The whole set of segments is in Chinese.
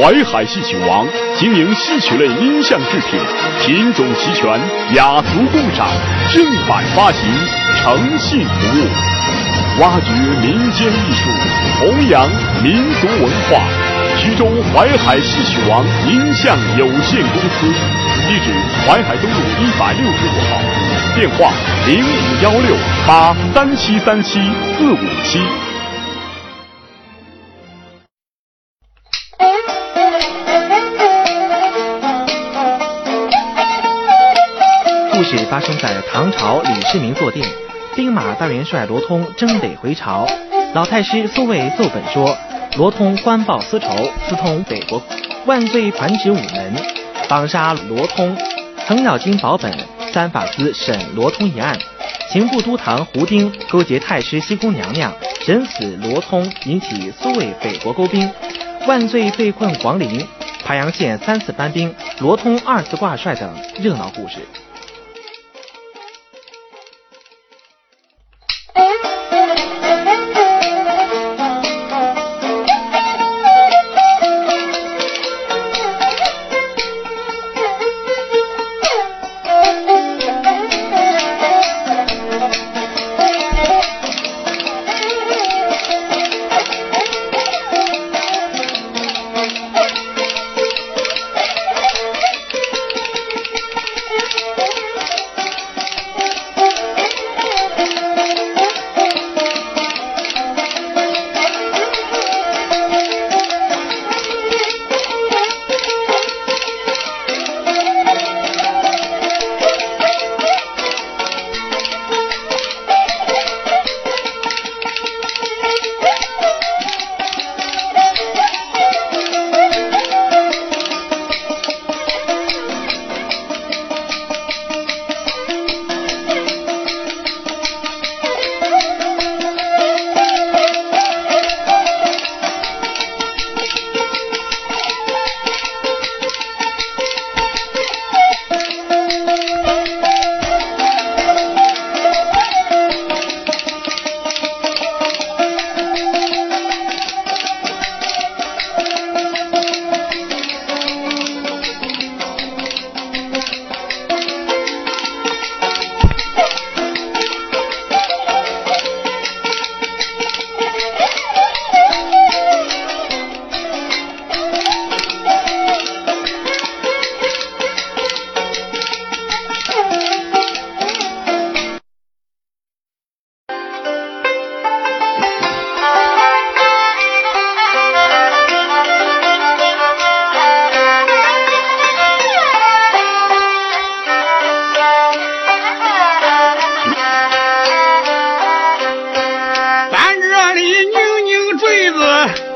淮海戏曲王，经营戏曲类音像制品，品种齐全，雅俗共赏，正版发行，诚信服务，挖掘民间艺术，弘扬民族文化。徐州淮海戏曲王音像有限公司，地址淮海东路一百六十五号，电话零五幺六八三七三七四五七。故事发生在唐朝李世民坐定，兵马大元帅罗通征北回朝，老太师苏卫奏本说，罗通官报私仇，私通北国，万岁传旨午门，绑杀罗通。程咬金保本，三法司审罗通一案，刑部都堂胡丁勾结太师西宫娘娘，审死罗通，引起苏卫北国勾兵，万岁被困黄陵，盘阳县三次搬兵，罗通二次挂帅等热闹故事。皇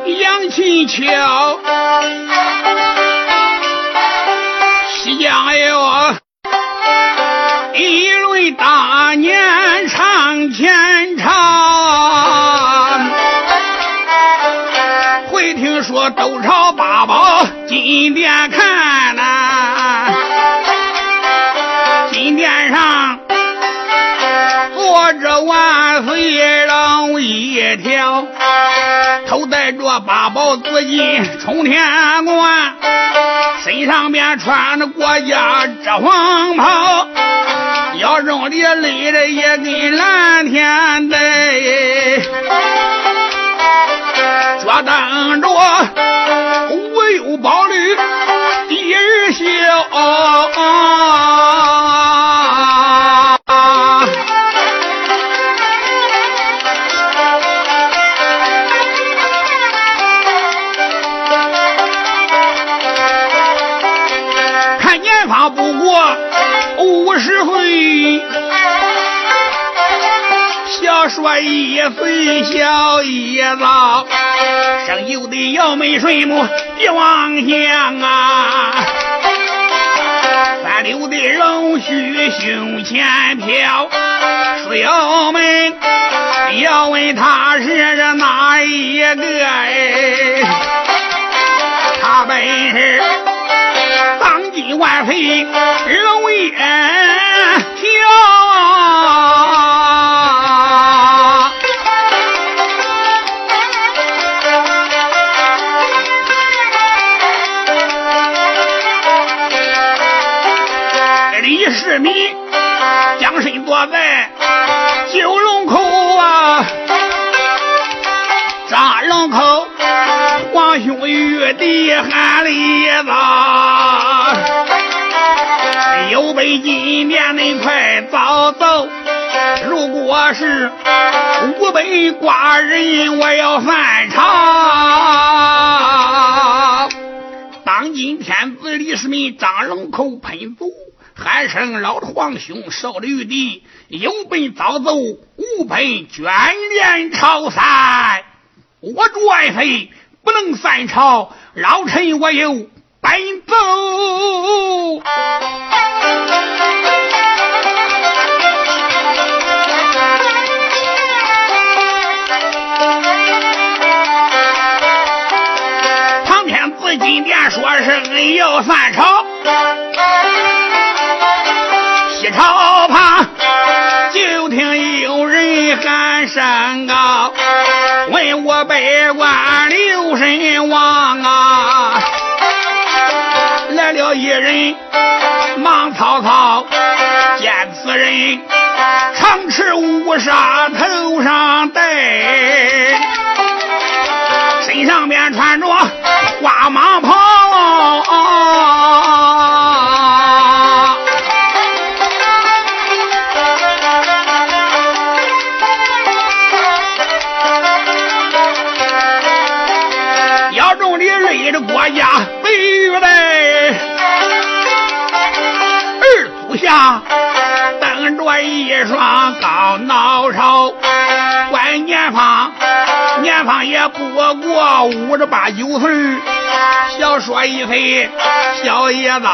杨琴桥，夕阳八宝紫金冲天冠，身上边穿着国家这黄袍，腰中里勒着一根蓝天带。一岁小一老，生有的要没水母帝王相啊，三流的龙须胸前飘，水窑门要问他是哪一个哎，他本是当今万岁龙爷。是五百寡人，我要犯朝。当今天子李世民张龙口喷足，喊声老皇兄受了玉帝，有本早走，无本卷帘朝散。我主爱妃不能犯朝，老臣我有奔走。今天说是恩要散朝，西朝旁就听有人喊声高，问我百官留神王啊，来了一人忙曹操，见此人长持乌纱头上戴，身上边穿着。年方也不过五十八九岁，小说一岁，小叶子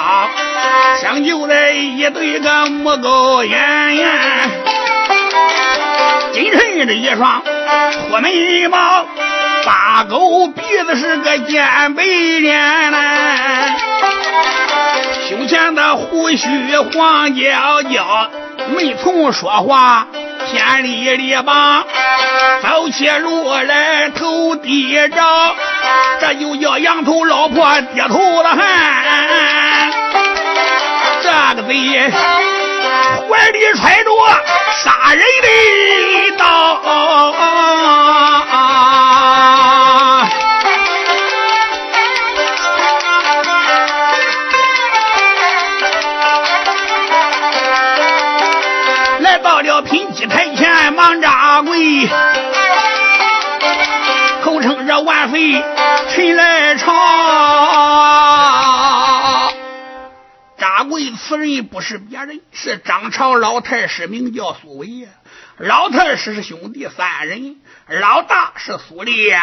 生就在一对个母狗眼，金晨的一双秃眉毛，八狗鼻子是个尖白脸呐，胸前的胡须黄焦焦，没从说话。千里里吧，走起路来头低着，这就叫羊头老婆低头了汗。这个贼怀里揣着杀人的刀。这万岁臣来朝。掌柜此人不是别人，是张朝老太师，名叫苏伟。老太师是兄弟三人，老大是苏烈，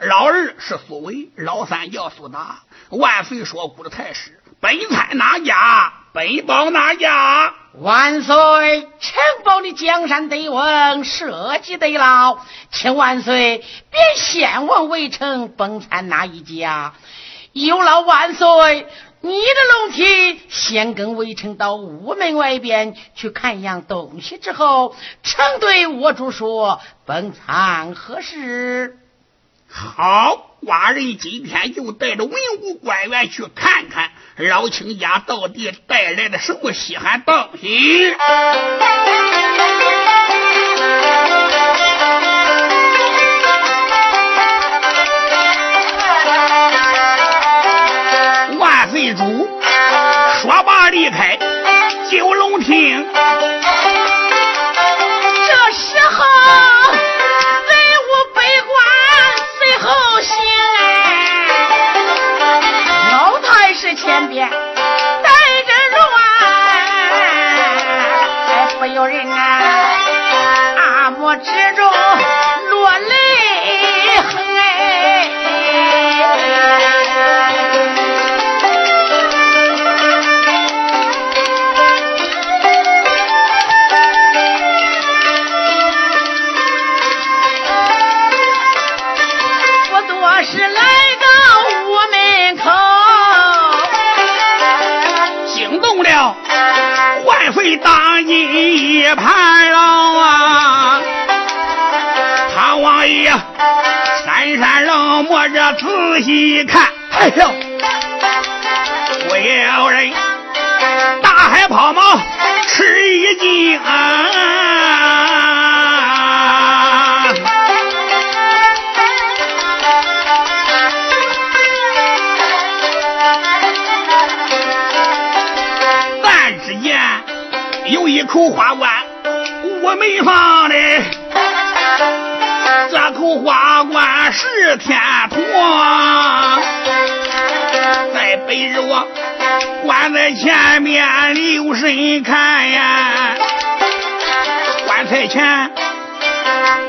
老二是苏伟，老三叫苏达。万岁说：“古的太师，本参哪家？本保哪家？”万岁！城堡的江山得稳，社稷得牢，请万岁别先王围城，崩参哪一家？有劳万岁，你的龙体先跟围城到屋门外边去看样东西，之后承对我主说崩参何事？好。寡人今天就带着文武官员去看看老亲家到底带来了什么稀罕东西。万岁主说罢离开九龙亭。老人啊，阿母之中落泪痕。不多时来到屋门口，惊动了万岁大姨。一盘了啊！唐王爷闪闪冷漠着仔细看，哎呦，不要人大海抛锚吃一惊啊！口花冠我没放的，这口花冠是天堂。在背着我棺在前面留神看呀，棺材前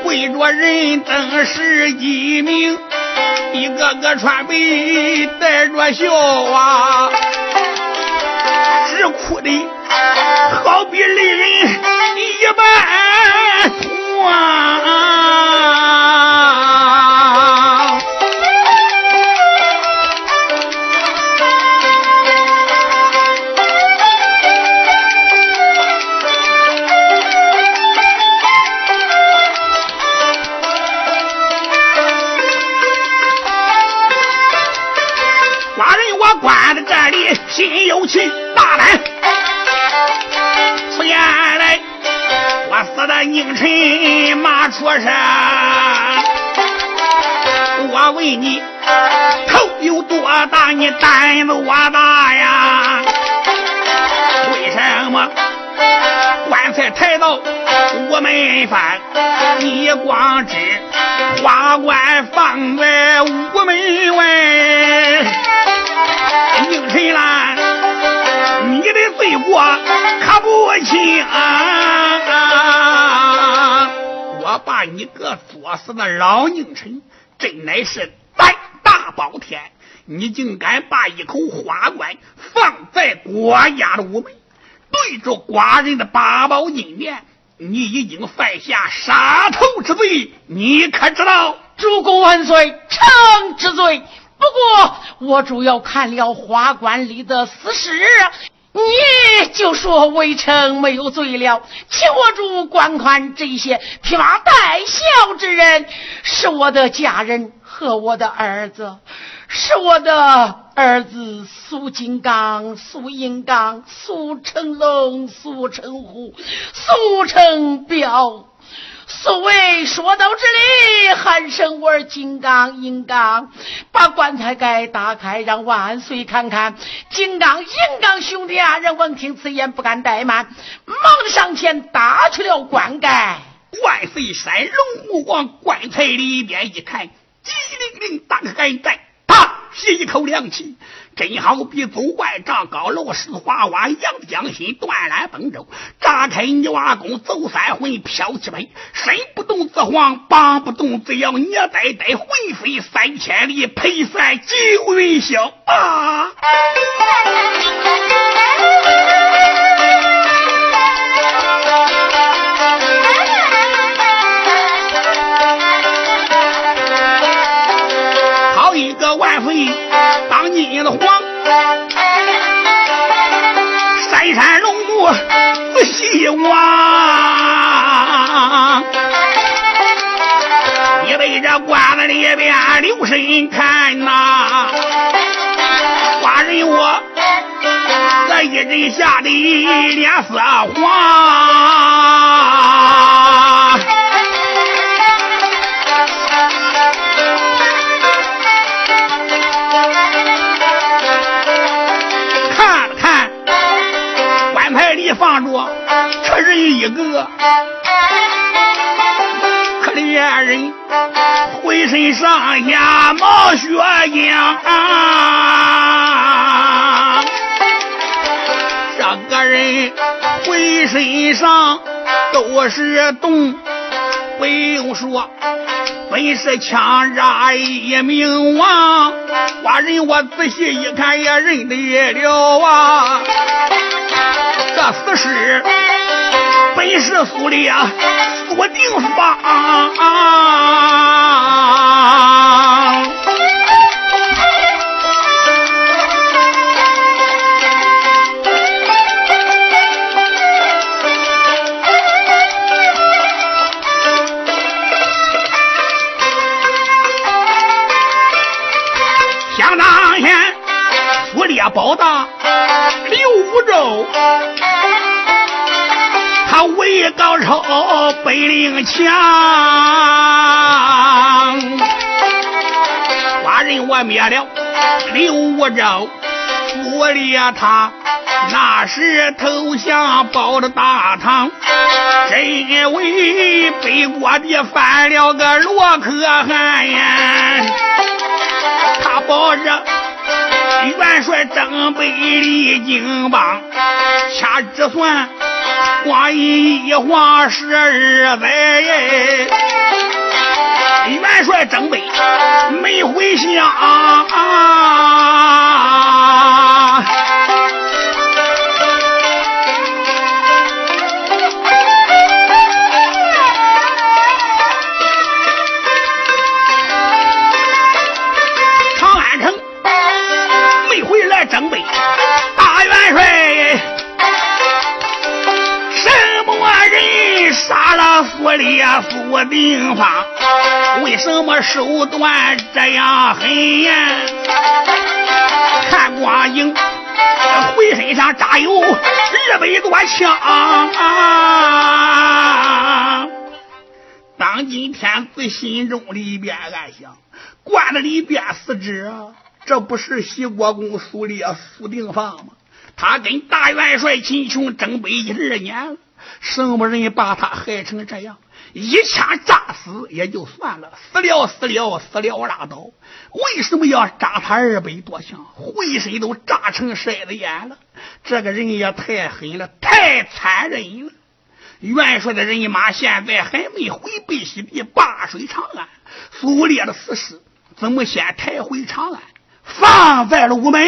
跪着人等十几名，一个个穿白带着笑啊，直哭的好比泪人一般啊。寡人我关在这里心有气，我的宁臣马出山。我问你，头有多大？你胆子多大呀？为什么棺材抬到午门翻？你光知花冠放在午门外。宁神兰，你的罪过可不轻啊！我把你个作死的老宁臣，真乃是胆大包天！你竟敢把一口花棺放在国家的午门，对着寡人的八宝金面，你已经犯下杀头之罪，你可知道？主公万岁，臣知罪。不过我主要看了花棺里的死尸，你就说微臣没有罪了，请我主观看这些披麻戴孝之人，是我的家人和我的儿子，是我的儿子苏金刚、苏银刚、苏成龙、苏成虎、苏成彪。所谓说到这里，喊声我金刚、银刚，把棺材盖打开，让万岁看看。金刚、银刚兄弟二人闻听此言，不敢怠慢，忙上前打去了棺盖。万岁山龙目往棺材里边一看，机灵灵打开盖盖，啪，吸一口凉气。真好比走万丈高楼是花花，扬江心断缆崩舟，炸开泥瓦工走三魂飘七魄，身不动则晃，膀不动则摇，捏呆呆魂飞三千里，配算九云霄啊！希望，你对这棺子里边留神看呐，寡人我这一阵吓得脸色黄。一个，可怜人浑身上下冒血浆，这个人浑身上都是洞，不用说。本是枪杀一名王，寡人我仔细一看也认得了啊！这死尸本是苏烈苏定方。想当年，苏烈包大刘武周，他武艺高超，本领强。寡人我灭了刘武周，苏烈他那时投降保着大唐，真为北国的犯了个罗可汗呀！他保着元帅征北离荆邦，掐指算光阴一晃十二载，元帅征北没回乡。杀了苏烈苏定方为什么手段这样狠呀？看光景，浑身上扎有二百多枪啊。当今天子心中里边暗想：关了里边死之，这不是西国公苏烈苏定方吗？他跟大元帅秦琼争北一二年了，什么人把他害成这样？一枪炸死也就算了，死了死了死了拉倒。为什么要炸他二百多枪？浑身都炸成筛子眼了。这个人也太狠了，太残忍了。元帅的人马现在还没回北西地灞水长安，苏烈的死尸怎么先抬回长安，放在了午门？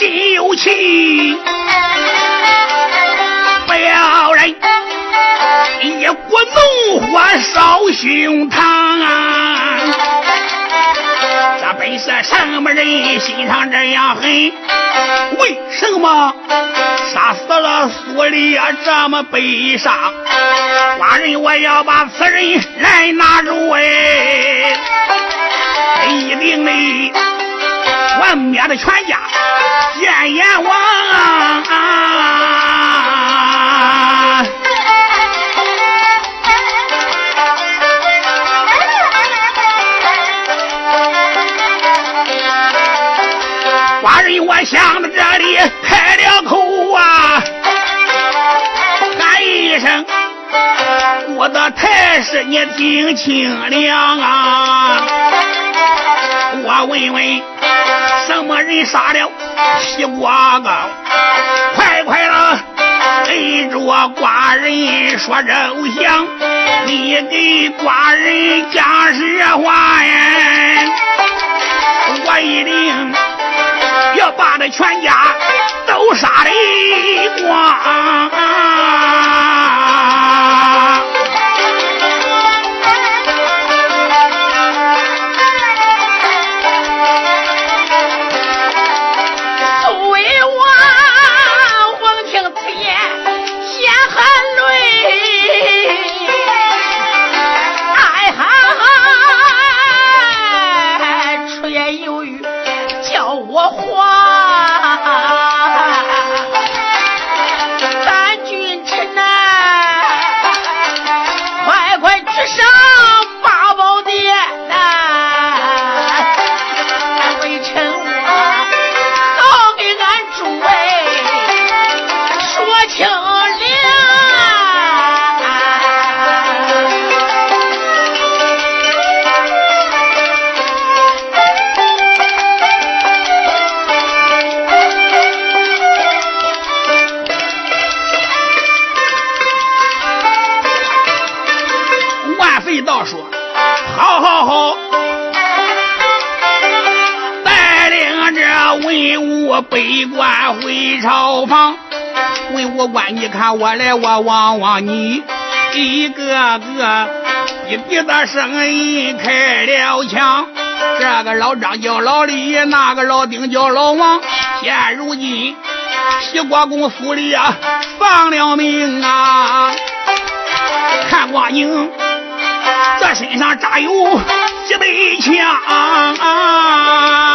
心有气，不要人一股怒火烧胸膛啊！这本是什么人心肠这样狠？为什么杀死了苏烈这么悲伤？寡人我要把此人来拿住哎！一定的。灭了全家，见阎王啊！寡人我想到这里开了口啊，喊一声：“我的太师，你听清了啊！”我问问。什么人杀了西瓜刚？快快的跟着寡人说肉香，你给寡人讲实话呀！我一定要把他全家都杀的光。望望你，一个个一鼻子声音开了枪。这个老张叫老李，那个老丁叫老王。现如今西国公府里啊丧了命啊！看光景，这身上扎有几百枪啊。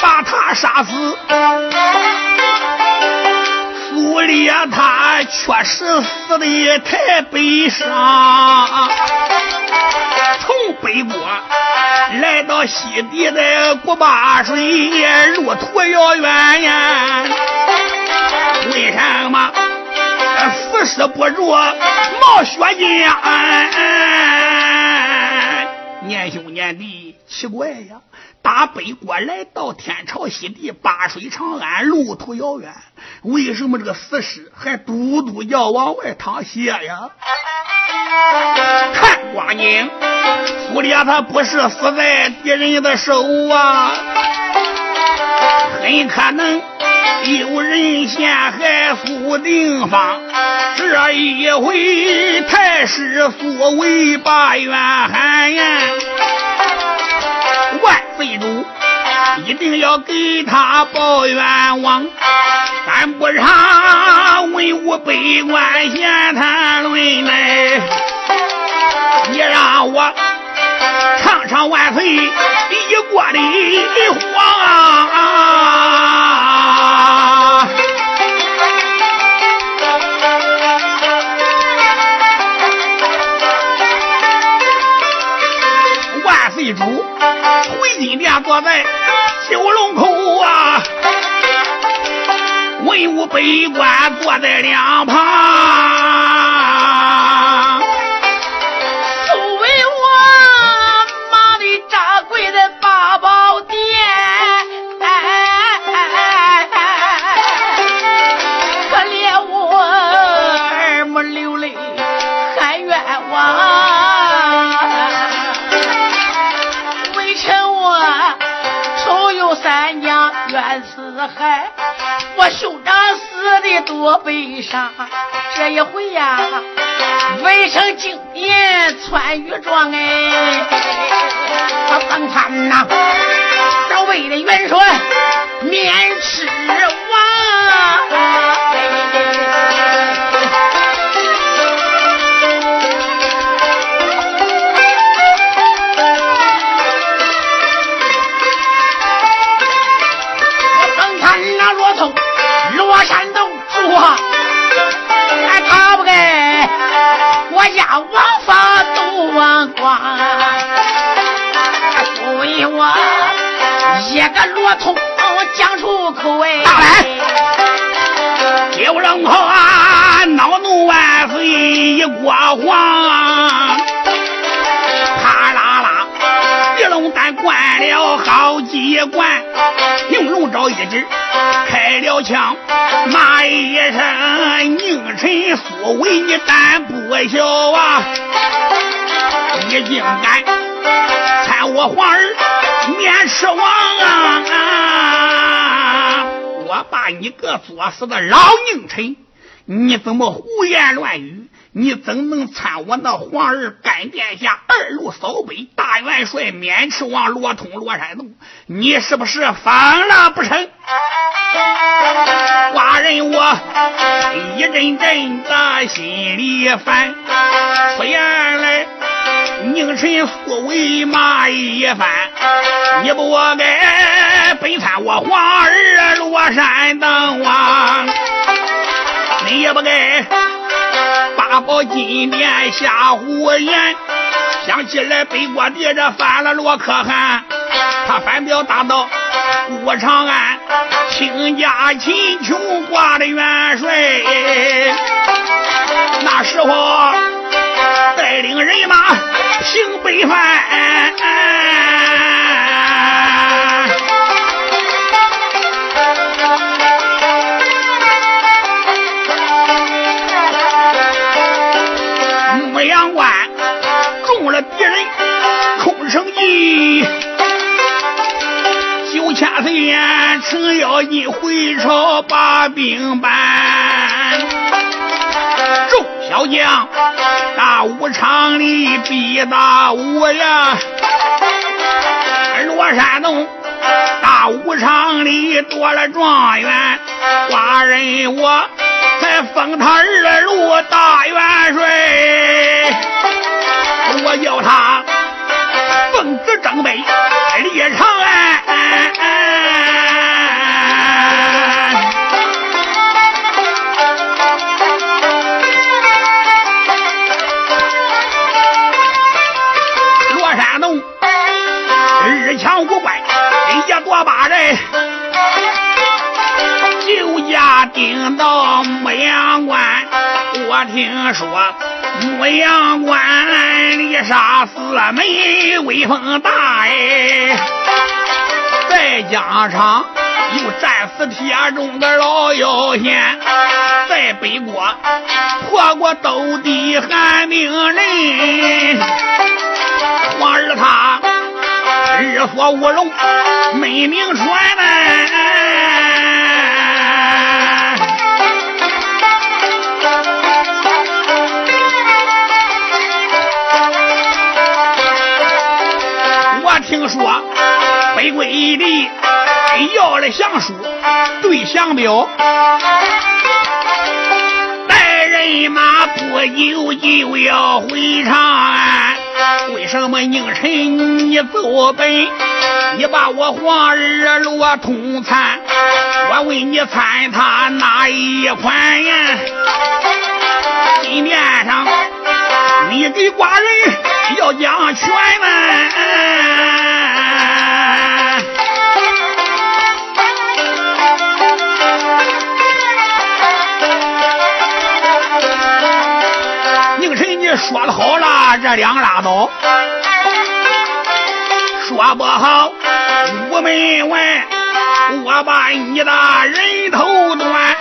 把他杀死。苏烈他确实死的太悲伤，从北国来到西地的古巴水，路途遥远呀。为什么死尸不如冒血浆？年兄年弟，奇怪呀！打北国来到天朝西地，八水长安，路途遥远，为什么这个死尸还嘟嘟叫往外淌血呀？看光景，苏烈他不是死在敌人的手啊，很可能有人陷害苏定方，这一回太师所为把冤喊呀。万岁主，一定要给他报冤枉，咱不让文武百官闲谈论来。你让我唱唱万岁一国的啊！金殿坐在九龙口啊，文武百官坐在两旁。嗨，我兄长死的多悲伤。这一回呀，围城经典穿玉装哎，我曾参呐，这为了元帅免吃亡。王法都忘光，所以我一个罗通讲出口哎。大来，九龙口啊，恼怒万岁一锅黄，别管，用龙爪一指。开了枪，骂一声：“宁臣所为，你胆不小啊！你竟敢参我皇儿免吃王啊！我把你个作死的老宁臣，你怎么胡言乱语？”你怎能参我那皇儿干殿下二路扫北大元帅免吃王罗通罗山洞？你是不是疯了不成？寡人我一阵阵的心里烦，虽然来宁臣素为骂一番，你不该背叛我皇儿罗山洞啊！你也不该。八宝金殿下胡言，想起来北国的这犯了罗可汗，他反表大道武长安，倾家秦琼挂的元帅，那时候带领人马平北藩。九千岁眼程咬金回朝把兵搬。众小将大武场里比大武呀，罗山洞大武场里多了状元，寡人我才封他二路大元帅。我叫他奉旨征北立长安罗山农二强五怪人家多把人救驾定到牧羊关我听说牧羊关里杀四门，威风大哎。在疆场又战死铁中的老妖仙，在北国破过斗地寒冰人，皇儿他日锁乌龙美名传呐。听说北归地要了降书，对降表，带人马不久就要回长安。为什么宁臣你走本？你把我皇儿罗通参，我问你参他哪一款呀？金面上你给寡人要将权吗？说的好了，这两拉倒；说不好，午门外我把你的人头断。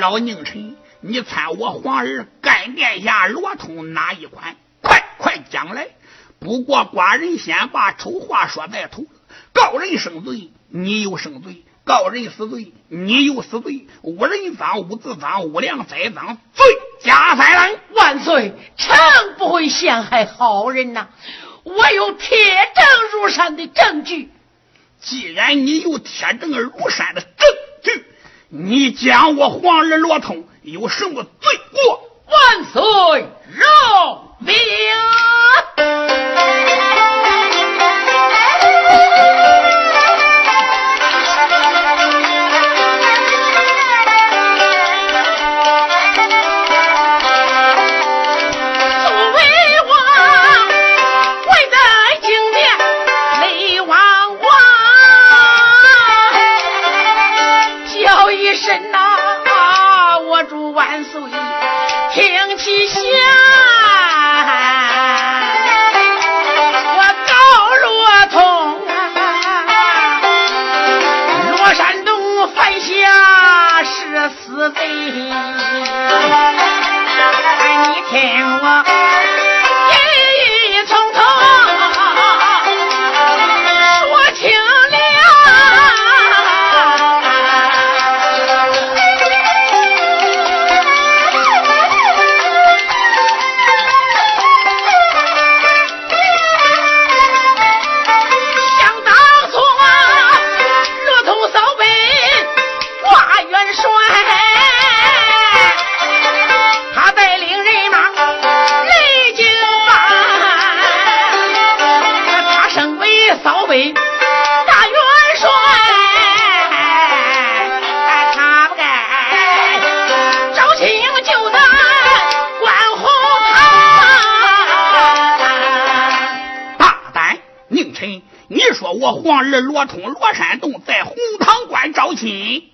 老宁臣，你猜我皇儿干殿下罗通哪一款？快快讲来！不过寡人先把丑话说在头，告人生罪，你又生罪。告人死罪，你有死罪；无人赃，无自赃，无良栽赃，罪加三郎。万岁，臣不会陷害好人呐！我有铁证如山的证据。既然你有铁证如山的证据，你讲我皇儿罗通有什么罪过？万岁，饶命！西下，我高若通啊，罗山东犯下十四罪。皇儿罗通、罗山洞在红堂关招亲，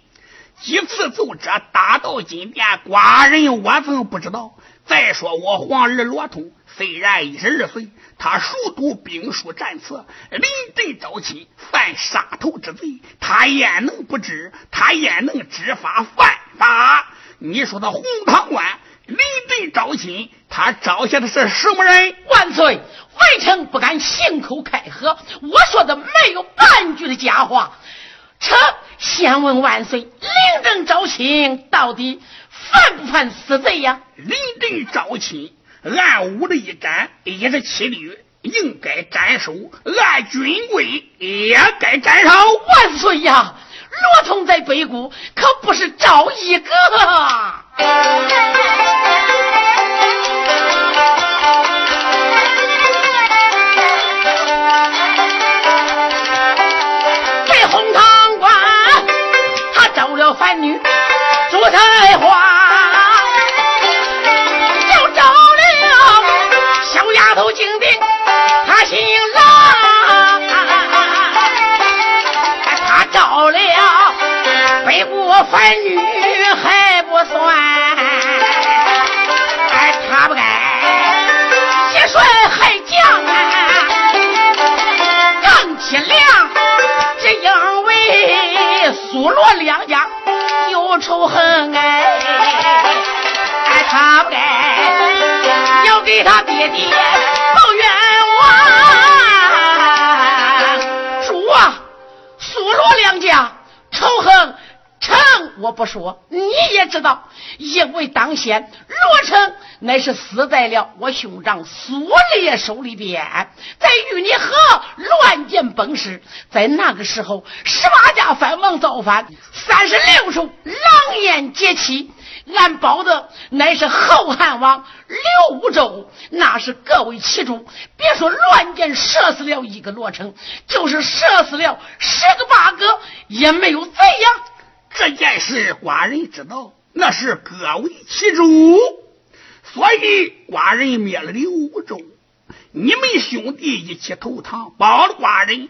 几次奏折打到金殿，寡人我怎不知道？再说我皇儿罗通虽然一十二岁，他熟读兵书战策，临阵招亲，犯杀头之罪，他焉能不知？他焉能知法犯法？你说他红堂关临阵招亲，他招下的是什么人？万岁！微臣不敢信口开河，我说的没有半句的假话。臣先问万岁，临阵招亲到底犯不犯死罪呀？临阵招亲，按武力斩也是七律，应该斩首；按军规也该斩首。万岁呀！罗通在北谷可不是赵一个。这红堂馆，他找了凡女朱彩花。北国番女还不算，哎，他不该结帅还将啊，更凄凉，只因为苏罗两家有仇恨哎，哎，他不该要给他爹爹报冤枉。主啊，苏罗两家仇恨。我不说，你也知道，因为当先罗成乃是死在了我兄长苏烈手里边，在玉泥河乱箭崩尸，在那个时候，十八家藩王造反，三十六处狼烟结起，俺保的乃是后汉王刘武周，那是各为其主，别说乱箭射死了一个罗成，就是射死了十个八个，也没有怎样。这件事寡人知道，那是各为其主，所以寡人灭了刘武周，你们兄弟一起投唐，保了寡人，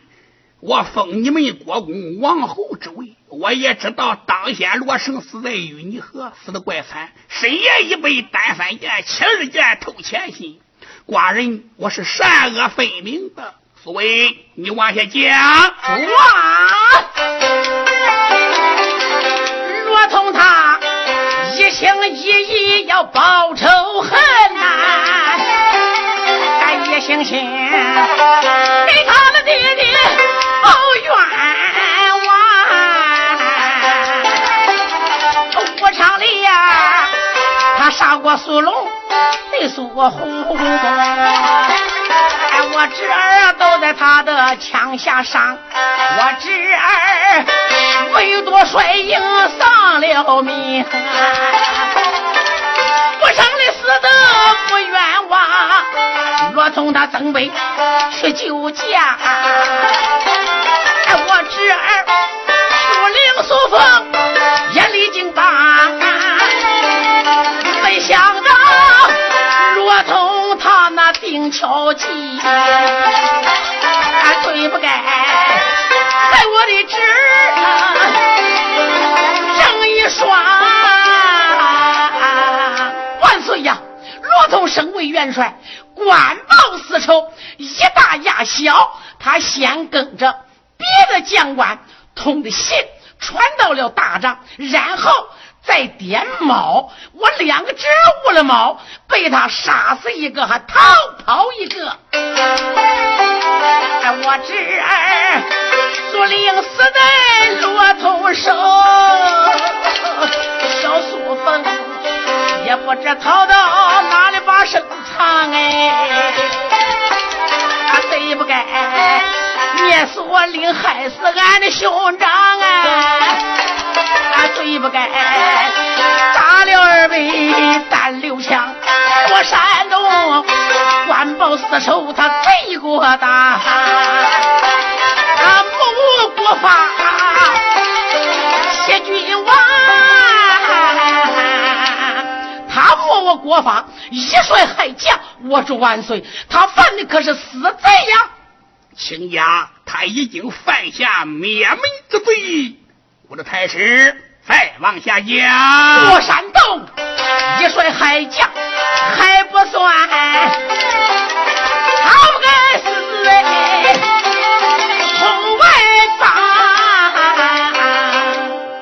我封你们国公王后之位。我也知道当先罗成死在淤泥河，死的怪惨，深夜已被单三剑、七二剑偷前心，寡人我是善恶分明的。所以你往下讲，啊。罗通他一心一意要报仇恨呐，俺一心心给他的爹爹报冤枉。武昌里呀，他杀过苏龙，对苏虎。我侄儿都在他的枪下伤，我侄儿唯独率营丧了命，不生的死的不冤枉。若从他曾辈去救驾，我侄儿苏灵苏凤也历经大，没想到若从。他那定巧计，对不该的侄儿正一双。万岁呀！罗通升为元帅，官报私仇，一大压小。他先跟着别的将官通的信传到了大帐，然后。再点猫，我两个侄儿误了猫，被他杀死一个，还逃跑一个。我侄儿苏灵死在骆驼手，小苏凤也不知逃到哪里把身藏哎，谁不该灭死我灵，害死俺的兄长啊！罪不该打了二位单六枪，我山东官报私仇，他贼过大，他谋国法，谢君王，他谋我国法，一帅害将，我祝万岁，他犯的可是死贼呀！卿家他已经犯下灭门之罪，我的太师。再往下讲，过山洞一帅海将还不算，他不该死哎，从外帮。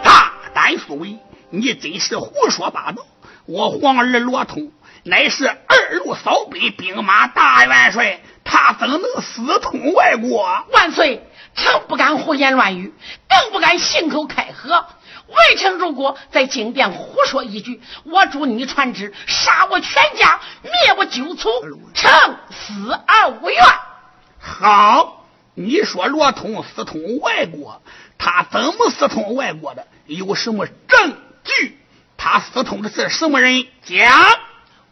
大胆所为，你真是胡说八道！我皇儿罗通乃是二路扫北兵马大元帅，他怎能私通外国？万岁，臣不敢胡言乱语，更不敢信口开河。魏臣如果在金殿胡说一句，我主你传旨杀我全家，灭我九族，臣死而无怨。好，你说罗通私通外国，他怎么私通外国的？有什么证据？他私通的是什么人？讲。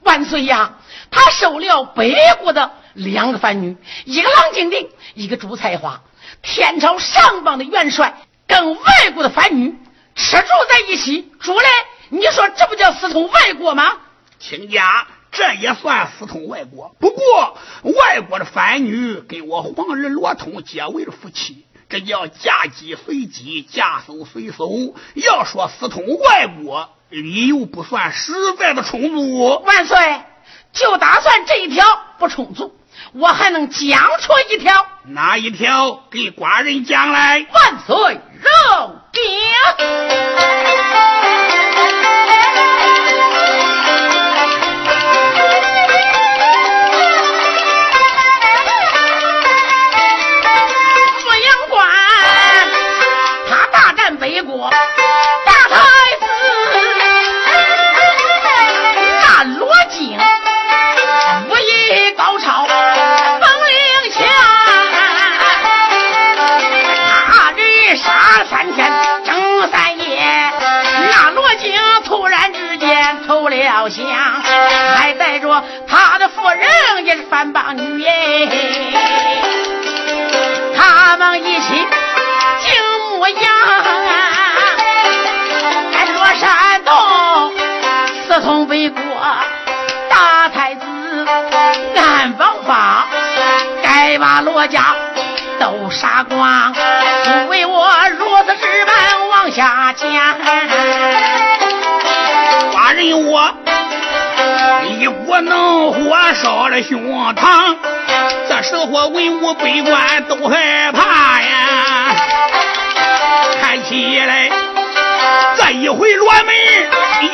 万岁呀！他收了北国的两个番女，一个郎金定，一个朱才华。天朝上邦的元帅跟外国的番女。吃住在一起，住嘞，你说这不叫私通外国吗？亲家，这也算私通外国。不过外国的番女跟我皇儿罗通结为了夫妻，这叫嫁鸡随鸡，嫁叟随叟。要说私通外国，理由不算实在的充足。万岁，就打算这一条不充足，我还能讲出一条。哪一条？给寡人讲来。万岁，肉定。人也是番邦女耶，他们一起进牧羊，在罗山洞私通北国大太子，按王法该把罗家都杀光，不为我如此之般往下讲，火烧了胸膛，这时候文武百官都害怕呀！看起来这一回罗门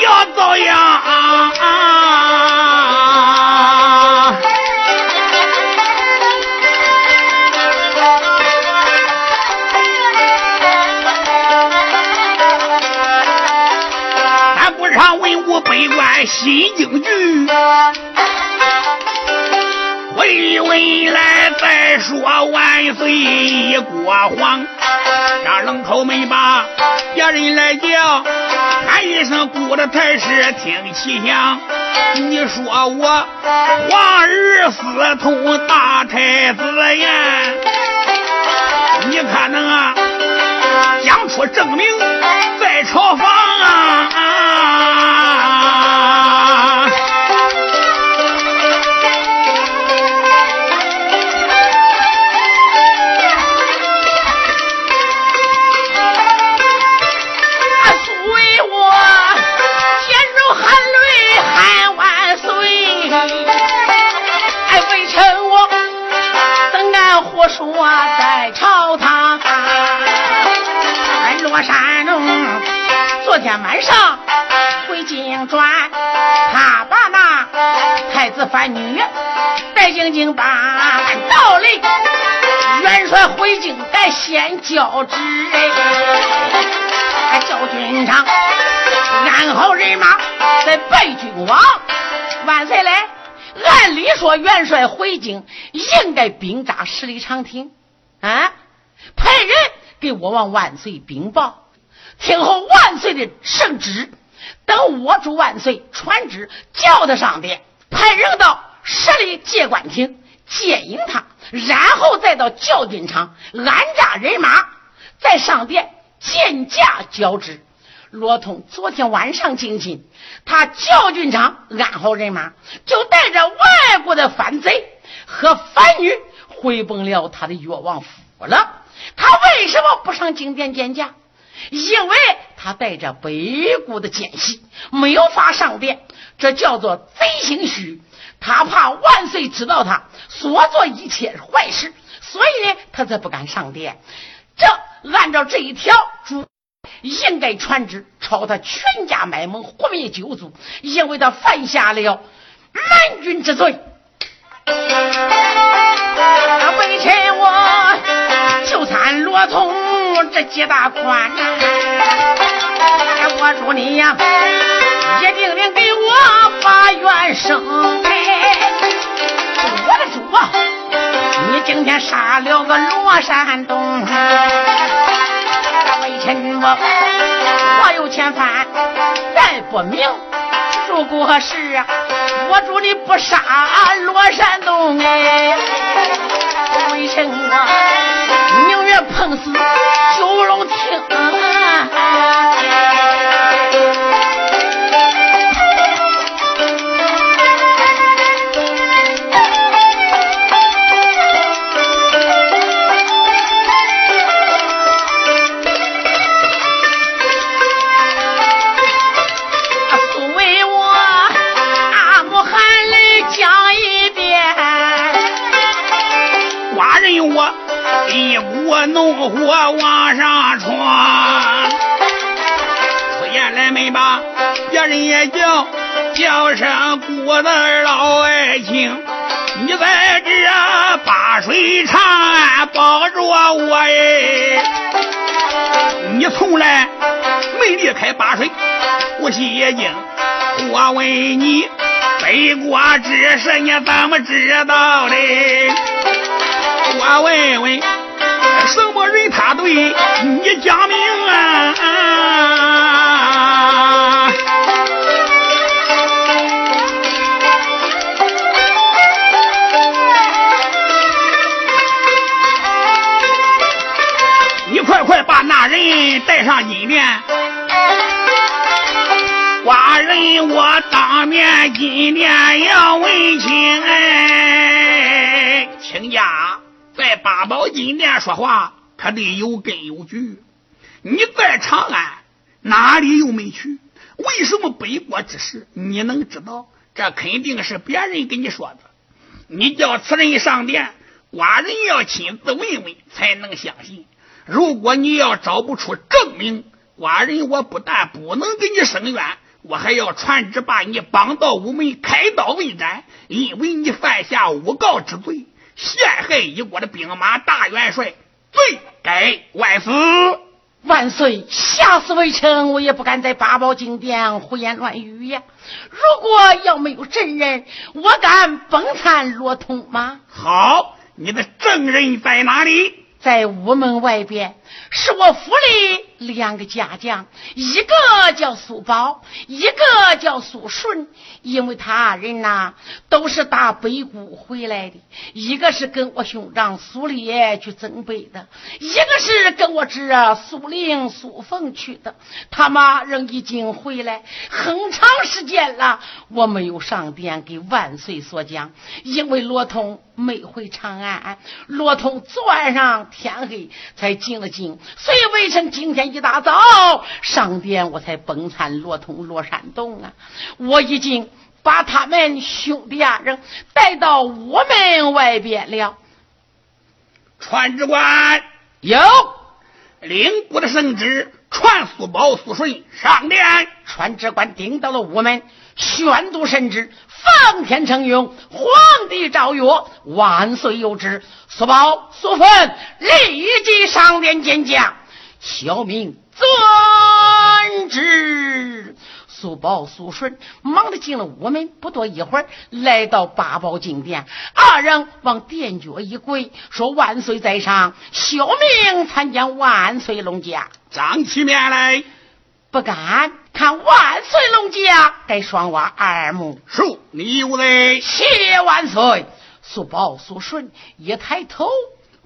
要遭殃。啊。谈不上文武百官心惊惧，说万岁一国皇，让人口没把别人来叫，喊一声姑的太师听其响。你说我皇儿私通大太子呀？你看能啊，讲出证明在朝房啊！天晚上回京转，他把那太子番女带进京办道理，元帅回京得先交旨，哎，叫军长安好人马，再拜君王，万岁嘞！按理说，元帅回京应该兵扎十里长亭，啊，派人给我王万岁禀报，听候万岁的圣旨。等我主万岁传旨，叫他上殿，派人到十里接官厅接应他，然后再到教军场安扎人马，再上殿见驾交旨。罗通昨天晚上进京，他教军场安好人马，就带着外国的反贼和反女回奔了他的越王府了。他为什么不上金殿见驾？因为他带着北国的奸细，没有法上殿，这叫做贼心虚。他怕万岁知道他所做一切坏事，所以呢，他才不敢上殿。这按照这一条主。应该传旨，朝他全家卖萌，活灭九族，因为他犯下了蛮君之罪。为臣我就参罗通这几大款，我祝你呀，一定得给我发冤声。我的主，你今天杀了个罗山东。为臣我我有千犯，再不明。如果是我祝你不杀罗山东哎，为什么宁愿碰死九龙亭啊。往上闯。出言来没把别人也叫叫声姑子老爱情，你在这八水长安保着我哎，你从来没离开八水，不西京。我问你，北国之事你怎么知道的？我问问，什么人他对你讲明啊？你快快把那人带上金殿。寡人我当面金殿要问清，哎，亲家在八宝金殿说话，可得有根有据。你在长安哪里又没去？为什么北国之事你能知道？这肯定是别人给你说的。你叫此人上殿，寡人要亲自问问才能相信。如果你要找不出证明，寡人我不但不能给你伸冤。我还要传旨把你绑到午门，开刀问斩，因为你犯下诬告之罪，陷害一国的兵马大元帅，罪该万死。万岁！下死为臣，我也不敢在八宝金殿胡言乱语呀。如果要没有证人，我敢崩残罗通吗？好，你的证人在哪里？在屋门外边，是我府里两个家将，一个叫苏宝，一个叫苏顺。因为他人呐都是打北谷回来的，一个是跟我兄长苏烈去征北的，一个是跟我侄苏令、苏凤去的。他妈人已经回来很长时间了，我没有上殿给万岁所讲，因为罗通没回长安，罗通昨晚上。天黑才进了京，所以微臣今天一大早上殿，我才崩残罗通、罗山洞啊！我已经把他们兄弟二人带到我门外边了。传旨官有领部的圣旨，传苏宝、苏顺上殿。传旨官顶到了屋门，宣读圣旨。奉天承运，皇帝诏曰：万岁有旨，苏宝、苏芬立即上殿见驾。小民遵旨。苏宝、苏顺忙的进了屋门，不多一会儿，来到八宝金殿，二人往殿脚一跪，说：“万岁在上，小命参见万岁龙驾。”张起面来。不敢看万岁龙驾，该双娃二目。恕你无罪。谢万岁。苏宝、苏顺一抬头，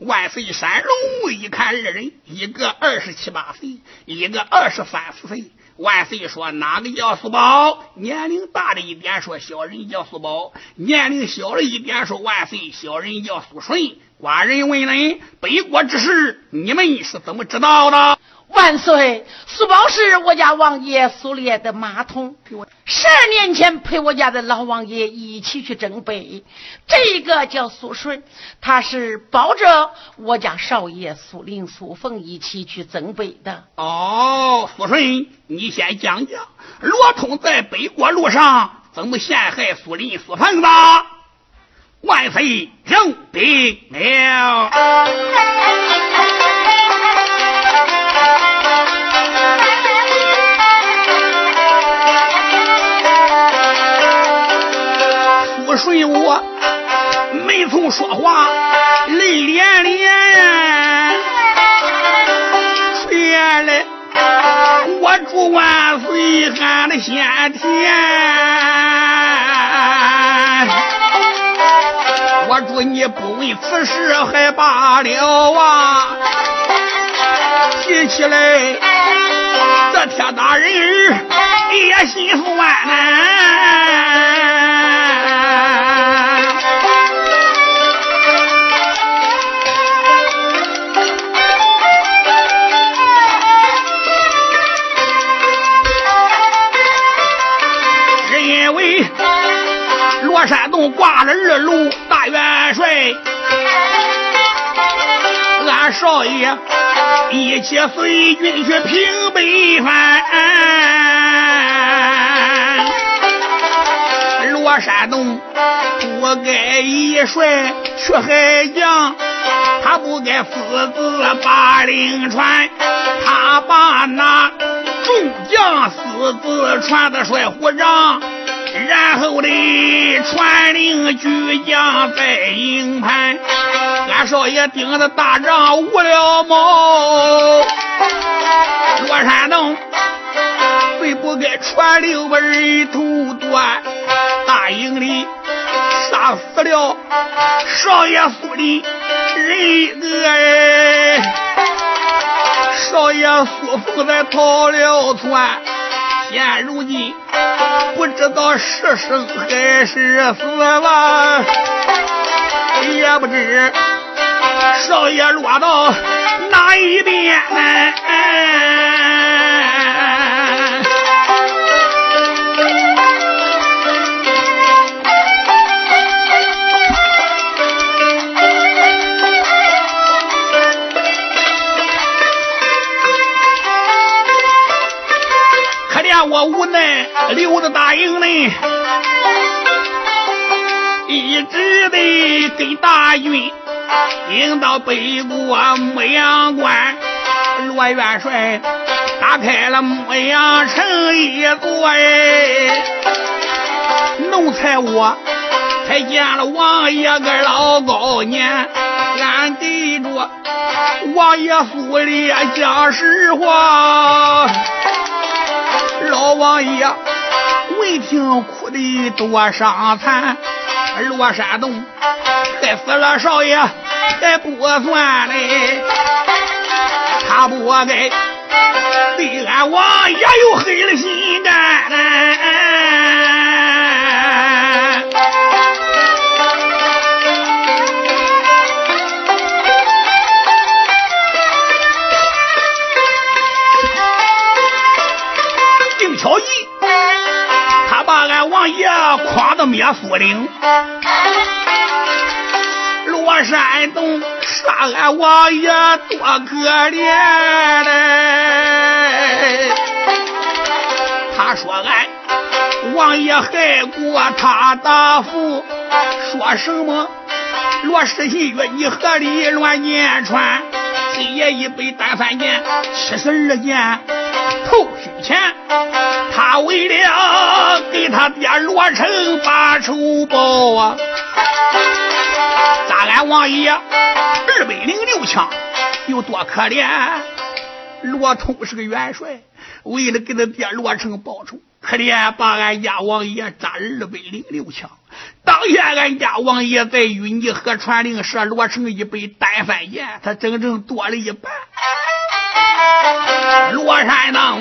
万岁山龙一看二人，一个二十七八岁，一个二十三四岁。万岁说：“哪个叫苏宝？年龄大的一点说小人叫苏宝，年龄小的一点说万岁小人叫苏顺。寡人问人北国之事，你们是怎么知道的？”万岁！苏宝是我家王爷苏烈的马童，十二年前陪我家的老王爷一起去征北。这个叫苏顺，他是抱着我家少爷苏林、苏凤一起去征北的。哦，苏顺，你先讲讲罗通在北国路上怎么陷害苏林、苏凤的？万岁，听禀了。说话，泪连连。原来我祝万岁喊的先天，我祝你不问此事还罢了啊！提起来，这铁大人也心酸难。挂了二路大元帅，俺少爷一起随军去平北藩。罗山东不该一帅去海疆，他不该私自把令传，他把那众将私自传的帅虎让。然后的传令巨将在营盘，俺少爷顶着大帐无了毛。罗山洞最不该传令把人头断，大营里杀死了少爷苏林人个，少爷苏凤在逃了窜。现如今不知道是生还是死吧，也不知少爷落到哪一边。我无奈留着大营呢，一直的跟大军迎到北国牧羊关。罗元帅打开了牧羊城一座哎，奴才我才见了王爷个老高年，俺对着王爷府里讲实话。老王爷闻听，哭的多伤残。落山洞害死了少爷还不算嘞，他不该对俺王爷又黑了心肝。夸的灭苏岭，罗山洞杀俺王爷多可怜嘞！他说俺王爷害过他大夫，说什么？罗世信约你河里乱念传，今夜一杯单反剑，七十二件头须钱。他为了给他爹罗成把仇报啊，砸俺王爷二百零六枪，有多可怜？罗通是个元帅，为了给他爹罗成报仇，可怜把俺家王爷扎二百零六枪。当年俺家王爷在淤泥河传令，射罗成一杯单反箭，他整整多了一半。罗山呢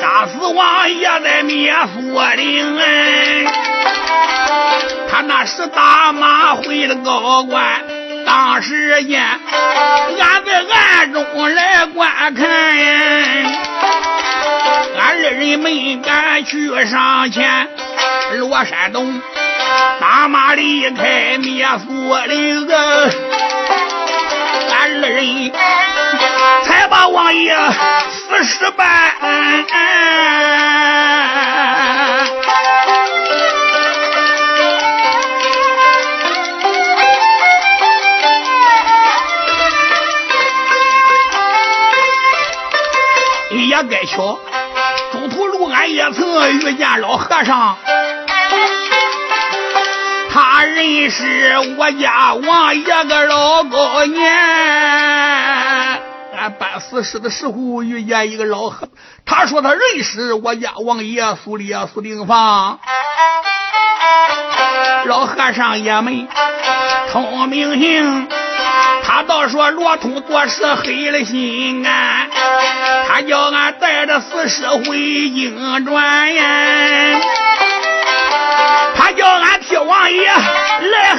杀死王爷在灭苏岭，他那是大马会的高官，当时间俺在暗中来观看，俺二人没敢去上前。罗山东大马离开灭苏岭，俺二人。才把王爷死尸办。也该巧，中途路俺也曾遇见老和尚，他认识我家王爷个老高年。俺办私事的时候遇见一个老和，他说他认识我家王爷苏里苏定方。老和尚爷们通明行，他倒说罗通做事黑了心肝，他叫俺带着死尸回京转呀，他叫俺替王爷来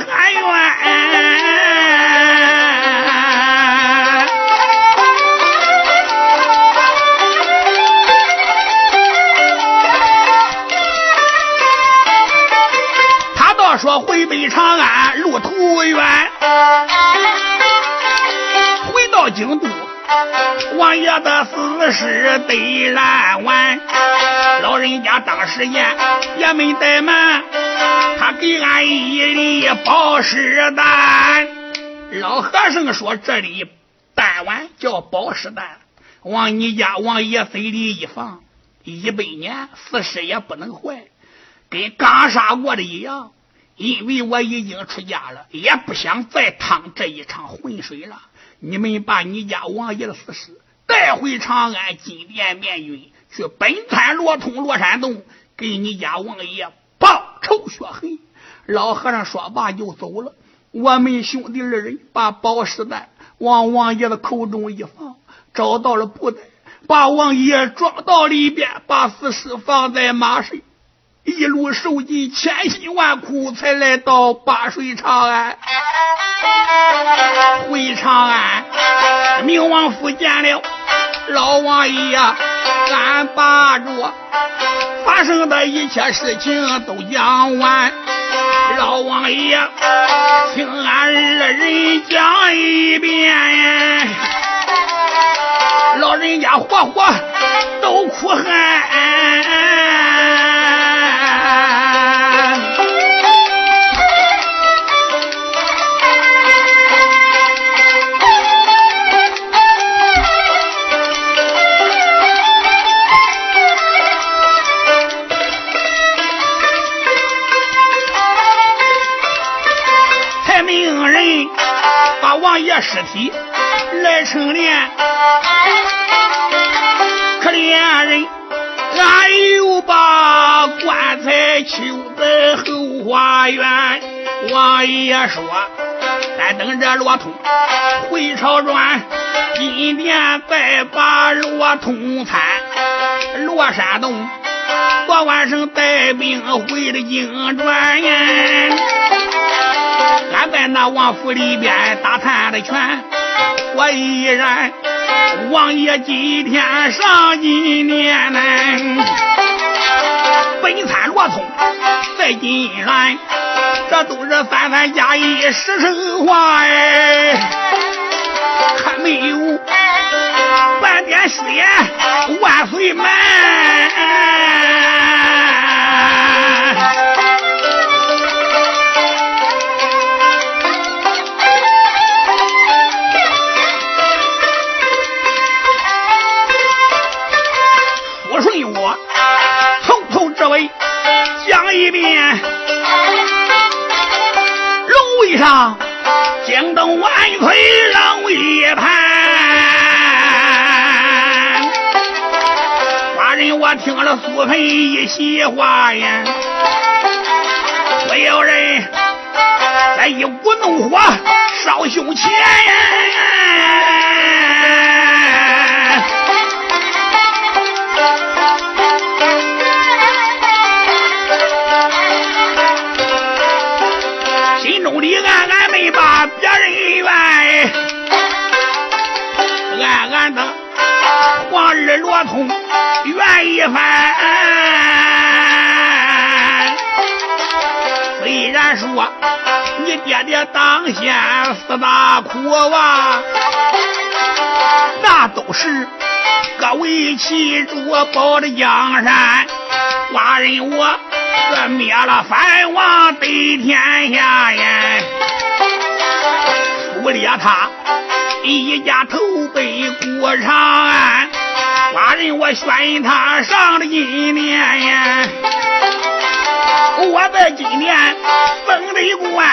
说回北长安路途远，回到京都，王爷的死尸得烂完。老人家当时言也没怠慢，他给俺一粒宝石丹。老和尚说：“这里丹丸叫宝石丹，往你家王爷嘴里一放，一百年死尸也不能坏，跟刚杀过的一样。”因为我已经出家了，也不想再趟这一场浑水了。你们把你家王爷的死尸带回长安金殿面君，去本参罗通罗山洞，给你家王爷报仇雪恨。老和尚说罢就走了。我们兄弟二人把宝石袋往王爷的口中一放，找到了布袋，把王爷装到里边，把死尸放在马上。一路受尽千辛万苦，才来到八水长安。回长安，明王府见了老王爷，俺把着发生的一切事情都讲完。老王爷，请俺二人讲一遍。老人家活活都哭喊。王爷尸体来成殓，可怜人，俺又把棺材求在后花园。王爷说：“咱等着罗通回朝转，今天再把罗通参。罗山洞昨晚上带兵回了京转。”在那王府里边打探的拳，我依然王爷今天上金殿呢，本参罗通在金銮，这都是三番加一实诚话哎，还没有半点虚言，万岁满。了藩王得天下呀。不列他一家头，被孤长安，寡人我选他上了金殿呀，我在金殿封了官。